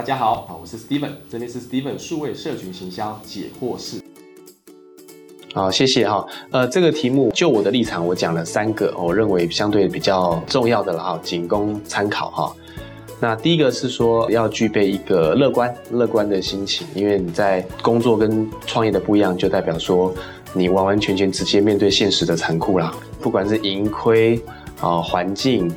大家好，啊，我是 Steven，这里是 Steven 数位社群行销解惑室。好，谢谢哈。呃，这个题目就我的立场，我讲了三个，我认为相对比较重要的了哈，仅供参考哈。那第一个是说要具备一个乐观、乐观的心情，因为你在工作跟创业的不一样，就代表说你完完全全直接面对现实的残酷啦，不管是盈亏啊、环境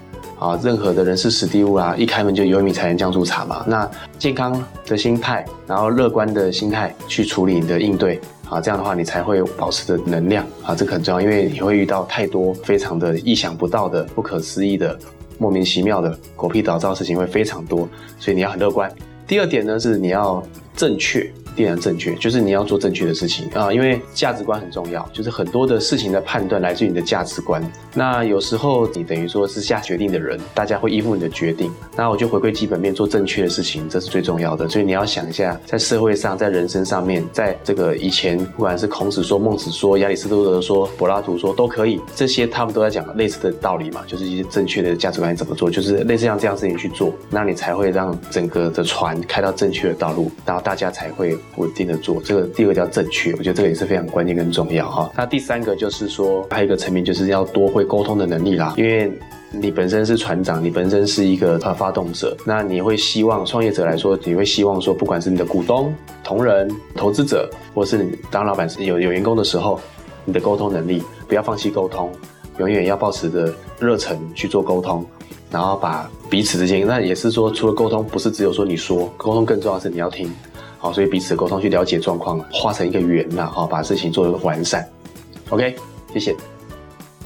啊、任何的人事史蒂物啊，一开门就有米才能酱醋茶嘛。那健康的心态，然后乐观的心态去处理你的应对。啊，这样的话你才会保持着能量啊，这个很重要，因为你会遇到太多非常的意想不到的、不可思议的、莫名其妙的狗屁倒灶的事情会非常多，所以你要很乐观。第二点呢是你要正确。定然正确，就是你要做正确的事情啊，因为价值观很重要，就是很多的事情的判断来自于你的价值观。那有时候你等于说是下决定的人，大家会依附你的决定。那我就回归基本面，做正确的事情，这是最重要的。所以你要想一下，在社会上，在人生上面，在这个以前，不管是孔子说、孟子说、亚里士多德说、柏拉图说，都可以，这些他们都在讲类似的道理嘛，就是一些正确的价值观怎么做，就是类似像这样事情去做，那你才会让整个的船开到正确的道路，然后大家才会。稳定的做这个，第二个叫正确，我觉得这个也是非常关键跟重要哈。那第三个就是说，还有一个层面就是要多会沟通的能力啦，因为你本身是船长，你本身是一个呃发动者，那你会希望创业者来说，你会希望说，不管是你的股东、同仁、投资者，或是你当老板有有员工的时候，你的沟通能力不要放弃沟通，永远要保持着热忱去做沟通，然后把彼此之间，那也是说，除了沟通，不是只有说你说沟通，更重要是你要听。好，所以彼此沟通去了解状况，画成一个圆了，好，把事情做得完善。OK，谢谢。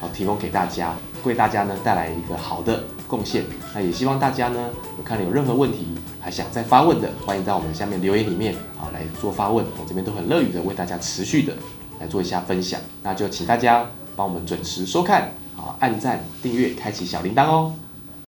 好，提供给大家，为大家呢带来一个好的贡献。那也希望大家呢，有看了有任何问题，还想再发问的，欢迎到我们下面留言里面啊来做发问，我这边都很乐于的为大家持续的来做一下分享。那就请大家帮我们准时收看，啊，按赞、订阅、开启小铃铛哦。